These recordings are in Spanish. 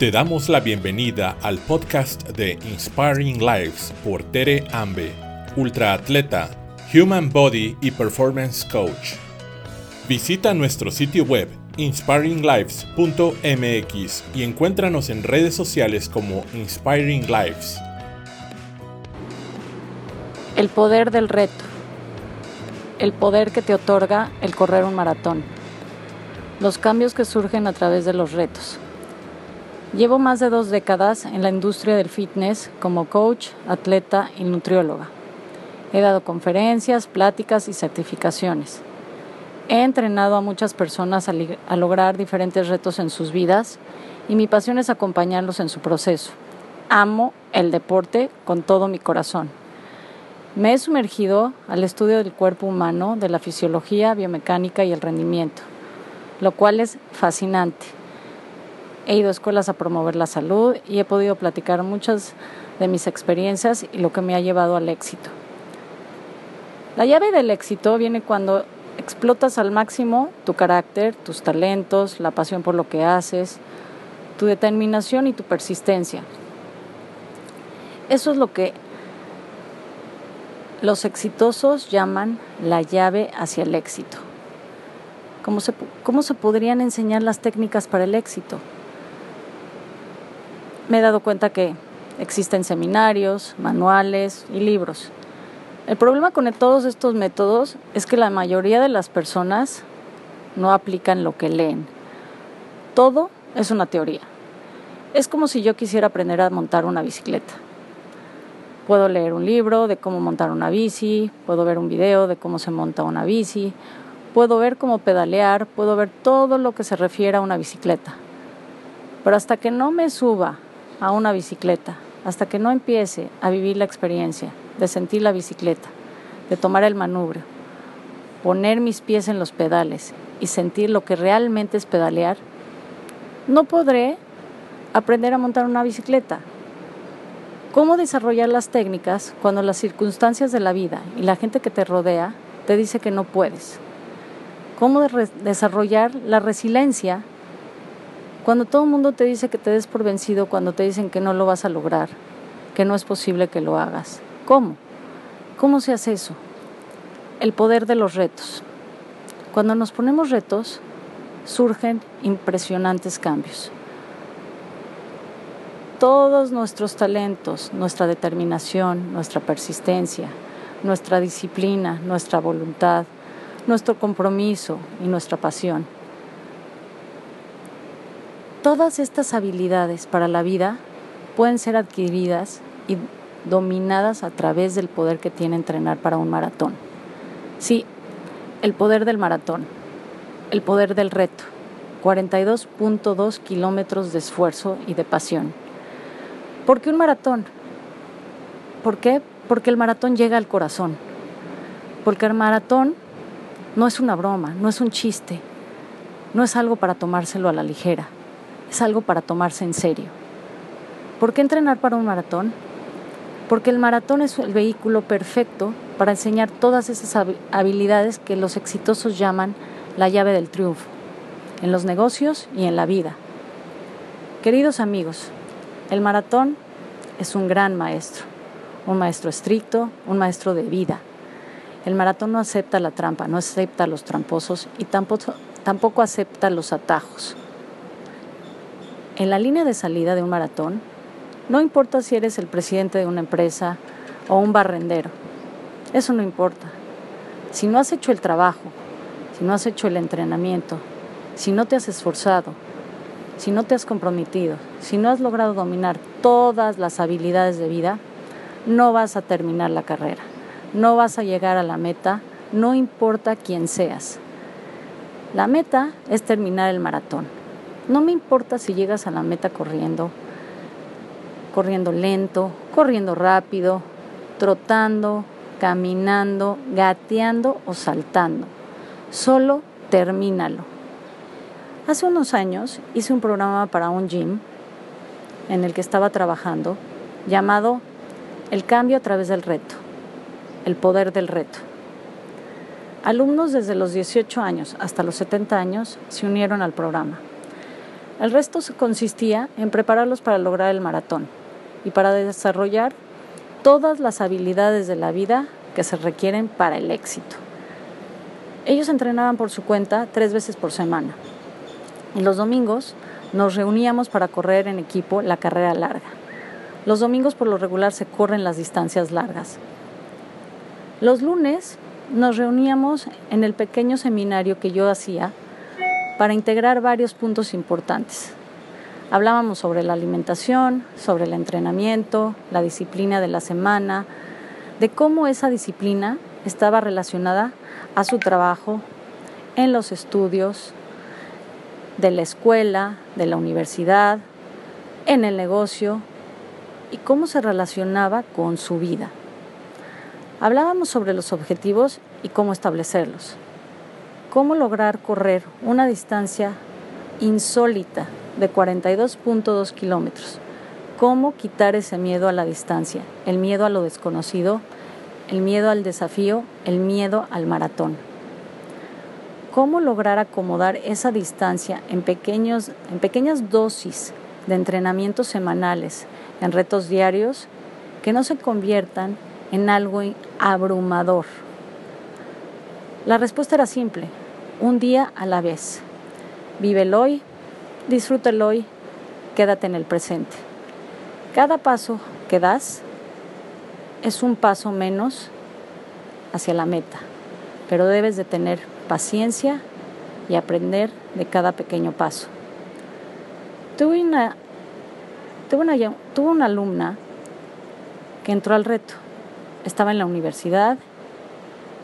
Te damos la bienvenida al podcast de Inspiring Lives por Tere Ambe, ultraatleta, Human Body y Performance Coach. Visita nuestro sitio web inspiringlives.mx y encuéntranos en redes sociales como Inspiring Lives. El poder del reto. El poder que te otorga el correr un maratón. Los cambios que surgen a través de los retos. Llevo más de dos décadas en la industria del fitness como coach, atleta y nutrióloga. He dado conferencias, pláticas y certificaciones. He entrenado a muchas personas a, lograr diferentes retos en sus vidas y mi pasión es acompañarlos en su proceso. Amo el deporte con todo mi corazón. Me he sumergido al estudio del cuerpo humano, de la fisiología, biomecánica y el rendimiento, lo cual es fascinante He ido a escuelas a promover la salud y he podido platicar muchas de mis experiencias y lo que me ha llevado al éxito. La llave del éxito viene cuando explotas al máximo tu carácter, tus talentos, la pasión por lo que haces, tu determinación y tu persistencia. Eso es lo que los exitosos llaman la llave hacia el éxito. ¿Cómo se, cómo se podrían enseñar las técnicas para el éxito? Me he dado cuenta que existen seminarios, manuales y libros. El problema con todos estos métodos es que la mayoría de las personas no aplican lo que leen. Todo es una teoría. Es como si yo quisiera aprender a montar una bicicleta. Puedo leer un libro de cómo montar una bici, puedo ver un video de cómo se monta una bici, puedo ver cómo pedalear, puedo ver todo lo que se refiere a una bicicleta. Pero hasta que no me suba a una bicicleta, hasta que no empiece a vivir la experiencia de sentir la bicicleta, de tomar el manubrio, poner mis pies en los pedales y sentir lo que realmente es pedalear, no podré aprender a montar una bicicleta. ¿Cómo desarrollar las técnicas cuando las circunstancias de la vida y la gente que te rodea te dice que no puedes? ¿Cómo desarrollar la resiliencia cuando todo el mundo te dice que te des por vencido, cuando te dicen que no lo vas a lograr, que no es posible que lo hagas. ¿Cómo? ¿Cómo se hace eso? El poder de los retos. Cuando nos ponemos retos, surgen impresionantes cambios. Todos nuestros talentos, nuestra determinación, nuestra persistencia, nuestra disciplina, nuestra voluntad, nuestro compromiso y nuestra pasión Todas estas habilidades para la vida pueden ser adquiridas y dominadas a través del poder que tiene entrenar para un maratón. Sí, el poder del maratón, el poder del reto, 42.2 kilómetros de esfuerzo y de pasión. ¿Por qué un maratón? ¿Por qué? Porque el maratón llega al corazón. Porque el maratón no es una broma, no es un chiste, no es algo para tomárselo a la ligera es algo para tomarse en serio. ¿Por qué entrenar para un maratón? Porque el maratón es el vehículo perfecto para enseñar todas esas habilidades que los exitosos llaman la llave del triunfo, en los negocios y en la vida. Queridos amigos, el maratón es un gran maestro, un maestro estricto, un maestro de vida. El maratón no acepta la trampa, no acepta los tramposos y tampoco, tampoco acepta los atajos en la línea de salida de un maratón, no importa si eres el presidente de una empresa o un barrendero, eso no importa. Si no has hecho el trabajo, si no has hecho el entrenamiento, si no te has esforzado, si no te has comprometido, si no has logrado dominar todas las habilidades de vida, no vas a terminar la carrera, no vas a llegar a la meta, no importa quién seas. La meta es terminar el maratón. No me importa si llegas a la meta corriendo, corriendo lento, corriendo rápido, trotando, caminando, gateando o saltando. Solo termínalo. Hace unos años hice un programa para un gym en el que estaba trabajando llamado El cambio a través del reto, el poder del reto. Alumnos desde los 18 años hasta los 70 años se unieron al programa. El resto consistía en prepararlos para lograr el maratón y para desarrollar todas las habilidades de la vida que se requieren para el éxito. Ellos entrenaban por su cuenta tres veces por semana y los domingos nos reuníamos para correr en equipo la carrera larga. Los domingos por lo regular se corren las distancias largas. Los lunes nos reuníamos en el pequeño seminario que yo hacía para integrar varios puntos importantes. Hablábamos sobre la alimentación, sobre el entrenamiento, la disciplina de la semana, de cómo esa disciplina estaba relacionada a su trabajo en los estudios de la escuela, de la universidad, en el negocio y cómo se relacionaba con su vida. Hablábamos sobre los objetivos y cómo establecerlos. Cómo lograr correr una distancia insólita de 42.2 kilómetros. Cómo quitar ese miedo a la distancia, el miedo a lo desconocido, el miedo al desafío, el miedo al maratón. Cómo lograr acomodar esa distancia en, pequeños, en pequeñas dosis de entrenamientos semanales, en retos diarios, que no se conviertan en algo abrumador. La respuesta era simple, un día a la vez. Vive el hoy, disfruta el hoy, quédate en el presente. Cada paso que das es un paso menos hacia la meta, pero debes de tener paciencia y aprender de cada pequeño paso. Tuve tuve una alumna que entró al reto. Estaba en la universidad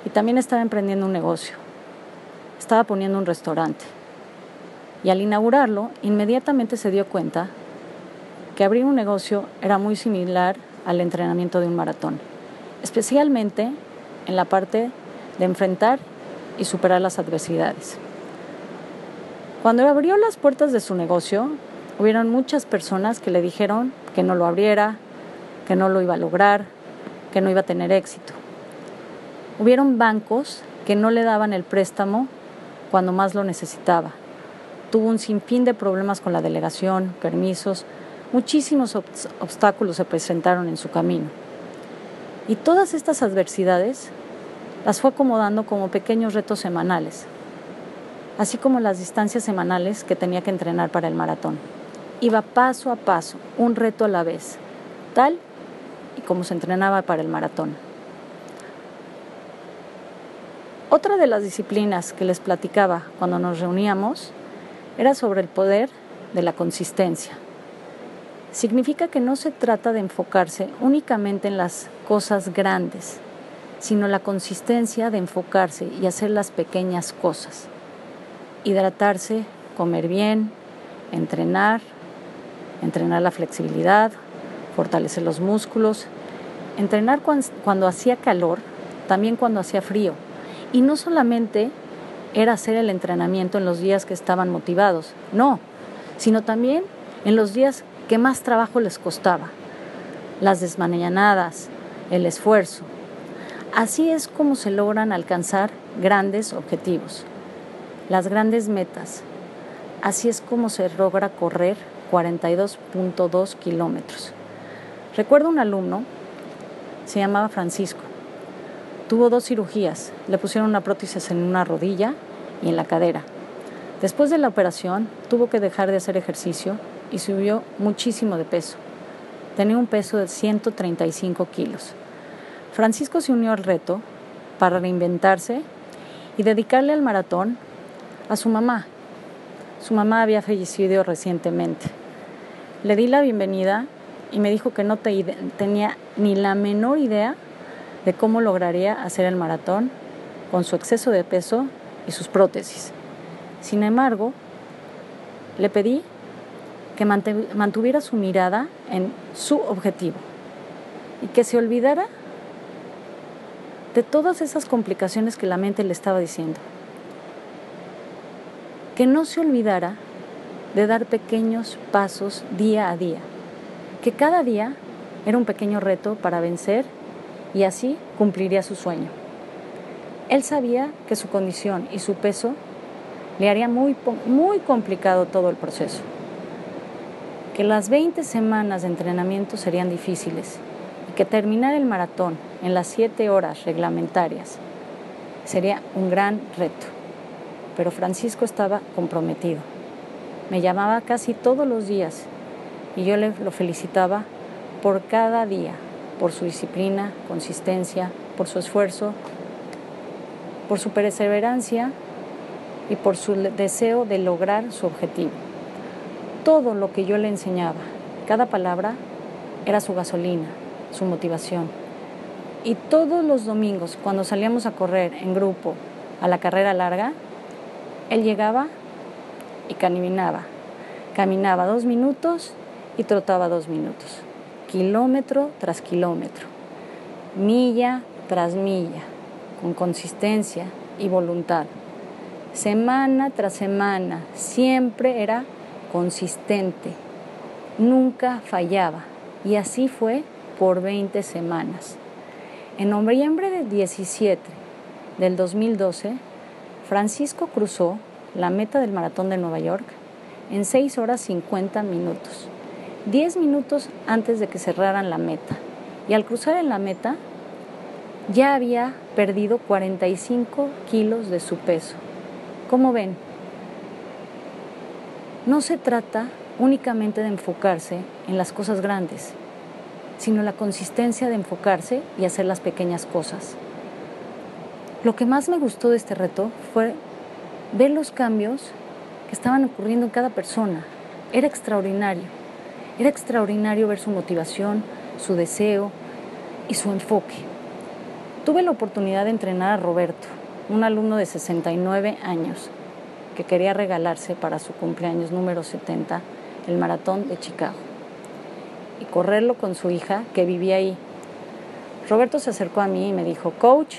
y también estaba emprendiendo un negocio. Estaba poniendo un restaurante. Y al inaugurarlo, inmediatamente se dio cuenta que abrir un negocio era muy similar al entrenamiento de un maratón, especialmente en la parte de enfrentar y superar las adversidades. Cuando abrió las puertas de su negocio, hubieron muchas personas que le dijeron que no lo abriera, que no lo iba a lograr, que no iba a tener éxito. Hubieron bancos que no le daban el préstamo cuando más lo necesitaba tuvo un sinfín de problemas con la delegación, permisos, muchísimos obstáculos se presentaron en su camino. Y todas estas adversidades las fue acomodando como pequeños retos semanales, así como las distancias semanales que tenía que entrenar para el maratón. Iba paso a paso, un reto a la vez, tal y como se entrenaba para el maratón. Otra de las disciplinas que les platicaba cuando nos reuníamos era sobre el poder de la consistencia. Significa que no se trata de enfocarse únicamente en las cosas grandes, sino la consistencia de enfocarse y hacer las pequeñas cosas. Hidratarse, comer bien, entrenar, entrenar la flexibilidad, fortalecer los músculos, entrenar cuando, hacía calor, también cuando hacía frío. Y no solamente era hacer el entrenamiento en los días que estaban motivados, no, sino también en los días que más trabajo les costaba, las desmañanadas, el esfuerzo. Así es como se logran alcanzar grandes objetivos, las grandes metas. Así es como se logra correr 42.2 kilómetros. Recuerdo un alumno, se llamaba Francisco, Tuvo dos cirugías. Le pusieron una prótesis en una rodilla y en la cadera. Después de la operación, tuvo que dejar de hacer ejercicio y subió muchísimo de peso. Tenía un peso de 135 kilos. Francisco se unió al reto para reinventarse y dedicarle al maratón a su mamá. Su mamá había fallecido recientemente. Le di la bienvenida y me dijo que no tenía ni la menor idea de cómo lograría hacer el maratón con su exceso de peso y sus prótesis. Sin embargo, le pedí que mantuviera su mirada en su objetivo y que se olvidara de todas esas complicaciones que la mente le estaba diciendo. Que no se olvidara de dar pequeños pasos día a día, que cada día era un pequeño reto para vencer y así cumpliría su sueño. Él sabía que su condición y su peso le haría muy, muy complicado todo el proceso, que las 20 semanas de entrenamiento serían difíciles y que terminar el maratón en las 7 horas reglamentarias sería un gran reto. Pero Francisco estaba comprometido. Me llamaba casi todos los días y yo le lo felicitaba por cada día, por su disciplina, consistencia, por su esfuerzo, por su perseverancia y por su deseo de lograr su objetivo. Todo lo que yo le enseñaba, cada palabra, era su gasolina, su motivación. Y todos los domingos, cuando salíamos a correr en grupo a la carrera larga, él llegaba y caminaba. Caminaba dos minutos y trotaba dos minutos, kilómetro tras kilómetro, milla tras milla, con consistencia y voluntad. Semana tras semana, siempre era consistente, nunca fallaba. Y así fue por 20 semanas. En noviembre del 17 del 2012, Francisco cruzó la meta del maratón de Nueva York en 6 horas 50 minutos, 10 minutos antes de que cerraran la meta. Y al cruzar en la meta, ya había perdido 45 kilos de su peso. Como ven, no se trata únicamente de enfocarse en las cosas grandes, sino la consistencia de enfocarse y hacer las pequeñas cosas. Lo que más me gustó de este reto fue ver los cambios que estaban ocurriendo en cada persona. Era extraordinario. Era extraordinario ver su motivación, su deseo y su enfoque. Tuve la oportunidad de entrenar a Roberto, un alumno de 69 años que quería regalarse para su cumpleaños número 70 el maratón de Chicago y correrlo con su hija que vivía ahí. Roberto se acercó a mí y me dijo, coach,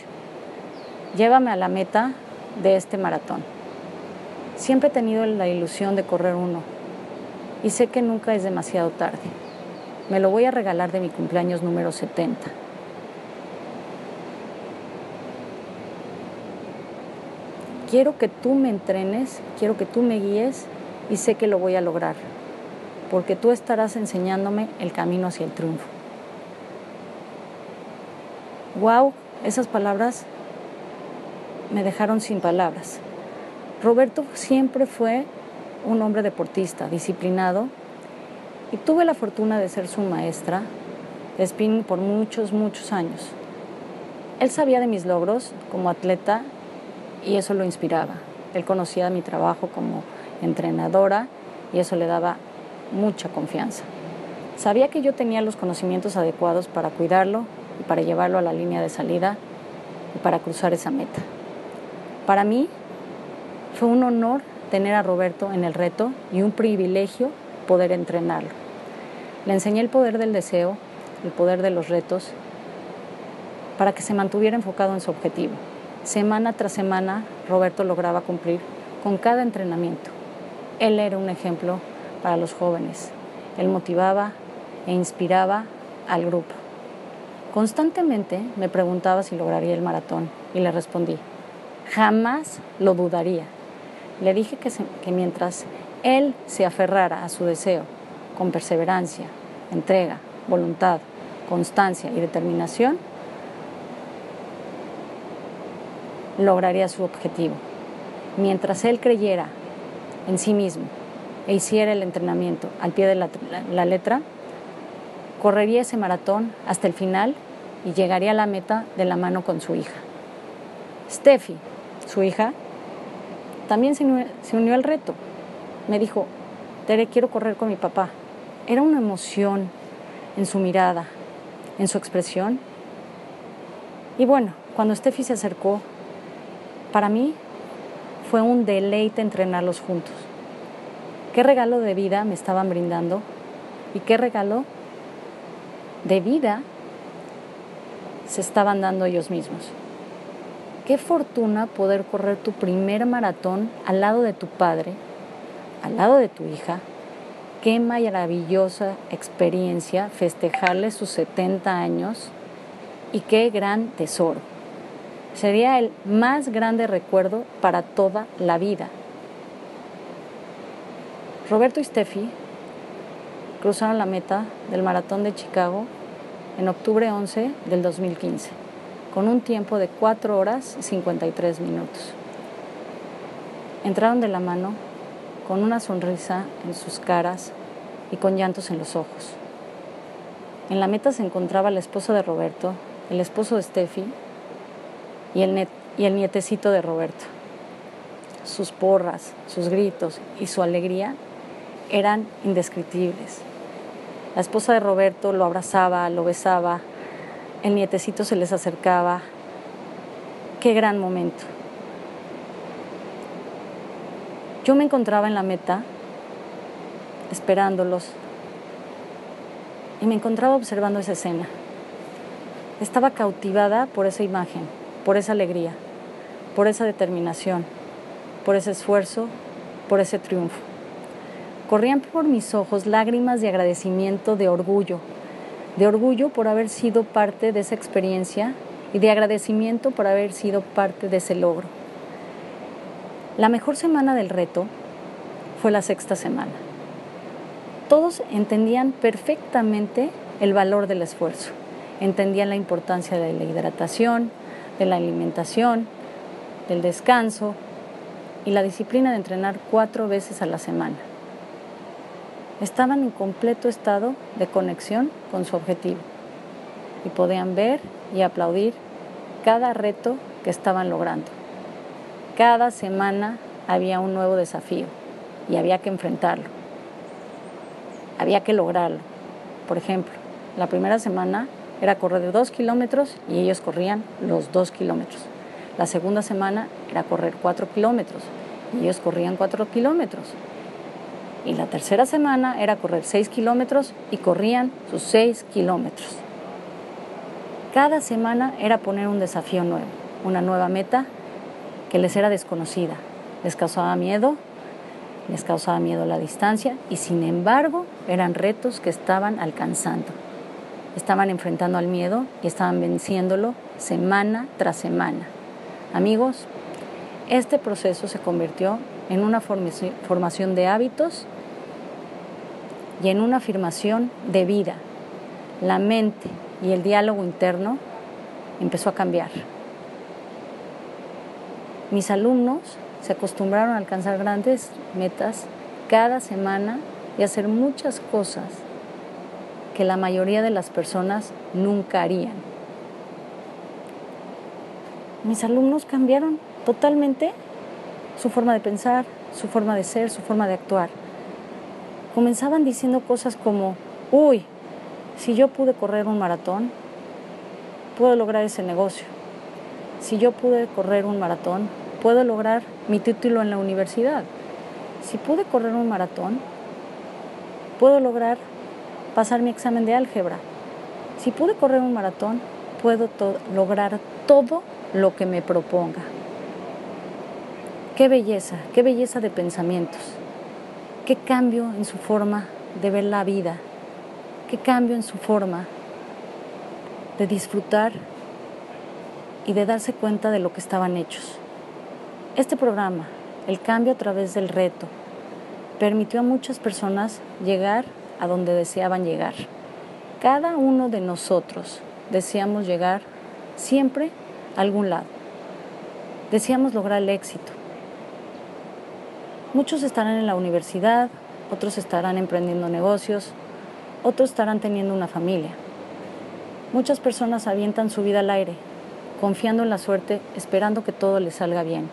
llévame a la meta de este maratón. Siempre he tenido la ilusión de correr uno y sé que nunca es demasiado tarde. Me lo voy a regalar de mi cumpleaños número 70. Quiero que tú me entrenes, quiero que tú me guíes y sé que lo voy a lograr porque tú estarás enseñándome el camino hacia el triunfo. Wow, esas palabras me dejaron sin palabras. Roberto siempre fue un hombre deportista, disciplinado, y tuve la fortuna de ser su maestra de spinning por muchos, muchos años. Él sabía de mis logros como atleta y eso lo inspiraba. Él conocía mi trabajo como entrenadora y eso le daba mucha confianza. Sabía que yo tenía los conocimientos adecuados para cuidarlo y para llevarlo a la línea de salida y para cruzar esa meta. Para mí fue un honor tener a Roberto en el reto y un privilegio poder entrenarlo. Le enseñé el poder del deseo, el poder de los retos, para que se mantuviera enfocado en su objetivo. Semana tras semana, Roberto lograba cumplir con cada entrenamiento. Él era un ejemplo para los jóvenes. Él motivaba e inspiraba al grupo. Constantemente me preguntaba si lograría el maratón y le respondí, jamás lo dudaría. Le dije que, mientras él se aferrara a su deseo con perseverancia, entrega, voluntad, constancia y determinación, lograría su objetivo. Mientras él creyera en sí mismo e hiciera el entrenamiento al pie de la, letra, correría ese maratón hasta el final y llegaría a la meta de la mano con su hija. Steffi, su hija, también se unió, al reto. Me dijo, Tere, quiero correr con mi papá. Era una emoción en su mirada, en su expresión. Y bueno, cuando Steffi se acercó, para mí fue un deleite entrenarlos juntos qué regalo de vida me estaban brindando y qué regalo de vida se estaban dando ellos mismos. Qué fortuna poder correr tu primer maratón al lado de tu padre, al lado de tu hija. Qué maravillosa experiencia festejarle sus 70 años y qué gran tesoro. Sería el más grande recuerdo para toda la vida. Roberto y Steffi cruzaron la meta del Maratón de Chicago en octubre 11 del 2015, con un tiempo de 4 horas y 53 minutos. Entraron de la mano con una sonrisa en sus caras y con llantos en los ojos. En la meta se encontraba el esposo de Roberto, el esposo de Steffi el, y el nietecito de Roberto. Sus porras, sus gritos y su alegría eran indescriptibles. La esposa de Roberto lo abrazaba, lo besaba, el nietecito se les acercaba. Qué gran momento. Yo me encontraba en la meta, esperándolos, y me encontraba observando esa escena. Estaba cautivada por esa imagen, por esa alegría, por esa determinación, por ese esfuerzo, por ese triunfo. Corrían por mis ojos lágrimas de agradecimiento, de orgullo, de orgullo por haber sido parte de esa experiencia y de agradecimiento por haber sido parte de ese logro. La mejor semana del reto fue la sexta semana. Todos entendían perfectamente el valor del esfuerzo, entendían la importancia de la hidratación, de la alimentación, del descanso y la disciplina de entrenar cuatro veces a la semana. Estaban en completo estado de conexión con su objetivo y podían ver y aplaudir cada reto que estaban logrando. Cada semana había un nuevo desafío y había que enfrentarlo. Había que lograrlo. Por ejemplo, la primera semana era correr dos kilómetros y ellos corrían los dos kilómetros. La segunda semana era correr cuatro kilómetros y ellos corrían cuatro kilómetros. Y la tercera semana era correr seis kilómetros y corrían sus seis kilómetros. Cada semana era poner un desafío nuevo, una nueva meta que les era desconocida. Les causaba miedo, les causaba miedo la distancia y sin embargo eran retos que estaban alcanzando. Estaban enfrentando al miedo y estaban venciéndolo semana tras semana. Amigos, este proceso se convirtió en una formación de hábitos y en una afirmación de vida. La mente y el diálogo interno empezó a cambiar. Mis alumnos se acostumbraron a alcanzar grandes metas cada semana y hacer muchas cosas que la mayoría de las personas nunca harían. Mis alumnos cambiaron totalmente su forma de pensar, su forma de ser, su forma de actuar. Comenzaban diciendo cosas como, uy, si yo pude correr un maratón, puedo lograr ese negocio si yo pude correr un maratón, puedo lograr mi título en la universidad. Si pude correr un maratón, puedo lograr pasar mi examen de álgebra. Si pude correr un maratón, puedo lograr todo lo que me proponga. Qué belleza, qué belleza de pensamientos. Qué cambio en su forma de ver la vida. Qué cambio en su forma de disfrutar y de darse cuenta de lo que estaban hechos. Este programa, el cambio a través del reto, permitió a muchas personas llegar a donde deseaban llegar. Cada uno de nosotros deseamos llegar siempre a algún lado. Deseamos lograr el éxito. Muchos estarán en la universidad, otros estarán emprendiendo negocios, otros estarán teniendo una familia. Muchas personas avientan su vida al aire confiando en la suerte, esperando que todo les salga bien.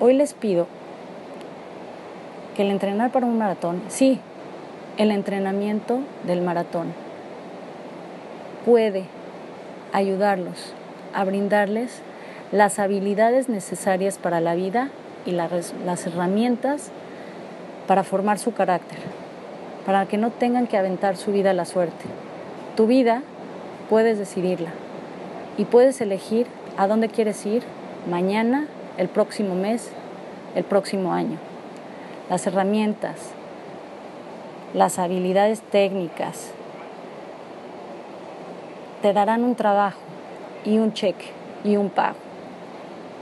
Hoy les pido que el entrenar para un maratón, sí, el entrenamiento del maratón, puede ayudarlos a brindarles las habilidades necesarias para la vida y las herramientas para formar su carácter, para que no tengan que aventar su vida a la suerte. Tu vida puedes decidirla y puedes elegir a dónde quieres ir mañana, el próximo mes, el próximo año. Las herramientas, las habilidades técnicas te darán un trabajo y un cheque y un pago.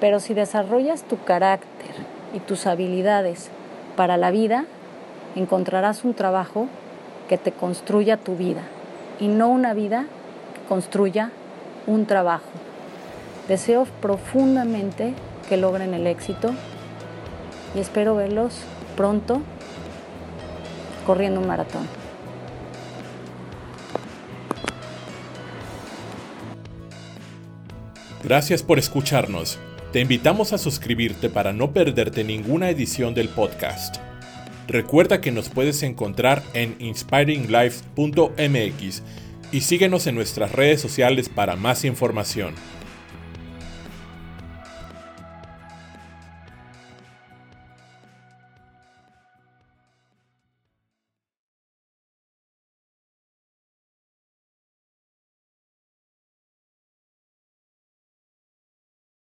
Pero si desarrollas tu carácter y tus habilidades para la vida, encontrarás un trabajo que te construya tu vida y no una vida que construya un trabajo. Deseo profundamente que logren el éxito y espero verlos pronto corriendo un maratón. Gracias por escucharnos. Te invitamos a suscribirte para no perderte ninguna edición del podcast. Recuerda que nos puedes encontrar en inspiringlife.mx y síguenos en nuestras redes sociales para más información.